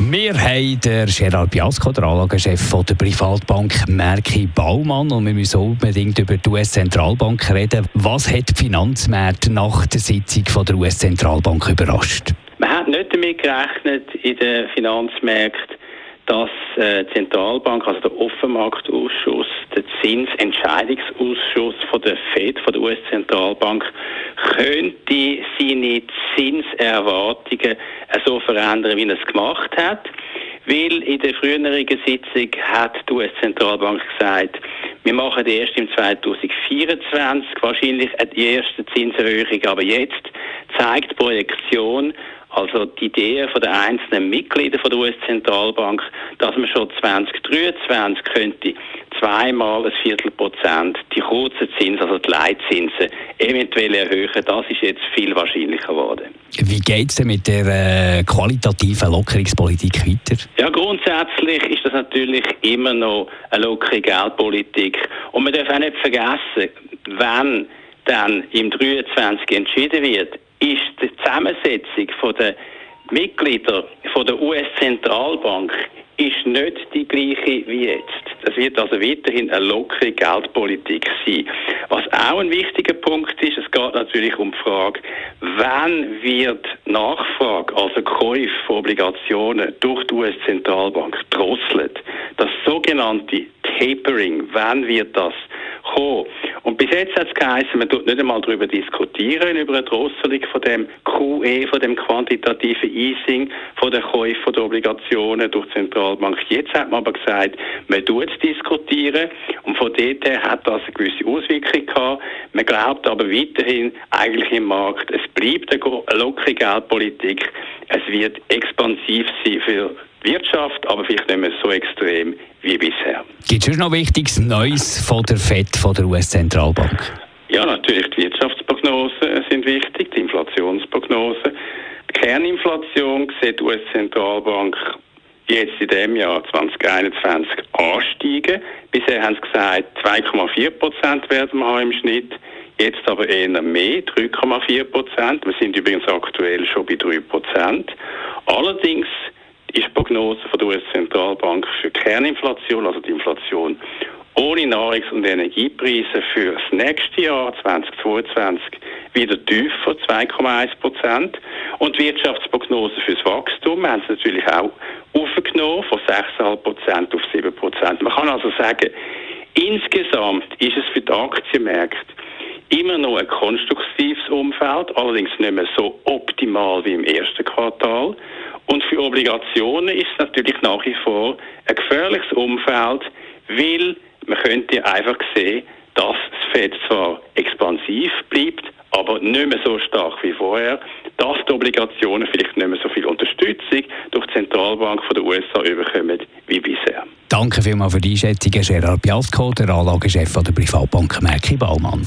wir haben den Gerard Biasco, der Anlagechef der Privatbank Merki Baumann. Und wir müssen unbedingt über die US-Zentralbank reden. Was hat die Finanzmärkte nach der Sitzung der US-Zentralbank überrascht? Man hat nicht damit gerechnet in den Finanzmärkten, dass äh, die Zentralbank, also der Offenmarktausschuss, der Zinsentscheidungsausschuss von der Fed, von der US-Zentralbank, könnte seine Zinserwartungen so verändern, wie er es gemacht hat. Weil in der früheren Sitzung hat die US-Zentralbank gesagt, wir machen erst im 2024 wahrscheinlich die erste Zinserhöhung, aber jetzt zeigt die Projektion, also die Idee von den einzelnen Mitgliedern von der US-Zentralbank, dass man schon 2023 könnte zweimal ein Viertelprozent die kurzen Zinsen, also die Leitzinsen, eventuell erhöhen, das ist jetzt viel wahrscheinlicher geworden. Wie geht es denn mit der äh, qualitativen Lockerungspolitik weiter? Ja, grundsätzlich ist das natürlich immer noch eine lockere Geldpolitik. Und man darf auch nicht vergessen, wenn dann im 23 entschieden wird, ist die Zusammensetzung der Mitglieder der US-Zentralbank ist nicht die gleiche wie jetzt. Das wird also weiterhin eine lockere Geldpolitik sein. Was auch ein wichtiger Punkt ist, es geht natürlich um die Frage, wann wird Nachfrage, also Käufe von Obligationen durch die US-Zentralbank drosselt. Das sogenannte Tapering, wann wird das kommen? Und bis jetzt hat es geheißen, man tut nicht einmal darüber diskutieren, über eine Drosselung von dem QE, von dem quantitativen Easing, von der Käufe der Obligationen durch die Zentralbank. Jetzt hat man aber gesagt, man tut es diskutieren und von dort her hat das eine gewisse Auswirkung gehabt. Man glaubt aber weiterhin eigentlich im Markt, es bleibt eine lockere Geldpolitik, es wird expansiv sein für Wirtschaft, aber vielleicht nicht mehr so extrem wie bisher. Gibt es noch Wichtiges Neues von der FED, von der US-Zentralbank? Ja, natürlich, die Wirtschaftsprognosen sind wichtig, die Inflationsprognosen. Die Kerninflation sieht die US-Zentralbank jetzt in dem Jahr 2021 ansteigen. Bisher haben sie gesagt, 2,4 Prozent werden wir haben im Schnitt. Jetzt aber eher mehr, 3,4 Prozent. Wir sind übrigens aktuell schon bei 3 Prozent. Allerdings ist die Prognose von der US-Zentralbank für Kerninflation, also die Inflation ohne Nahrungs- und Energiepreise für das nächste Jahr 2022 wieder tiefer, 2,1 Prozent. Und die Wirtschaftsprognose für das Wachstum haben sie natürlich auch aufgenommen, von 6,5 Prozent auf 7 Prozent. Man kann also sagen, insgesamt ist es für die Aktienmärkte immer noch ein konstruktives Umfeld, allerdings nicht mehr so optimal wie im ersten Quartal. Und für Obligationen ist es natürlich nach wie vor ein gefährliches Umfeld, weil man könnte einfach sehen, dass das Fed zwar expansiv bleibt, aber nicht mehr so stark wie vorher, dass die Obligationen vielleicht nicht mehr so viel Unterstützung durch die Zentralbank von der USA bekommen wie bisher. Danke vielmals für die Einschätzung, Gerard Biasco, der Anlagechef der Privatbank Merki Baumann.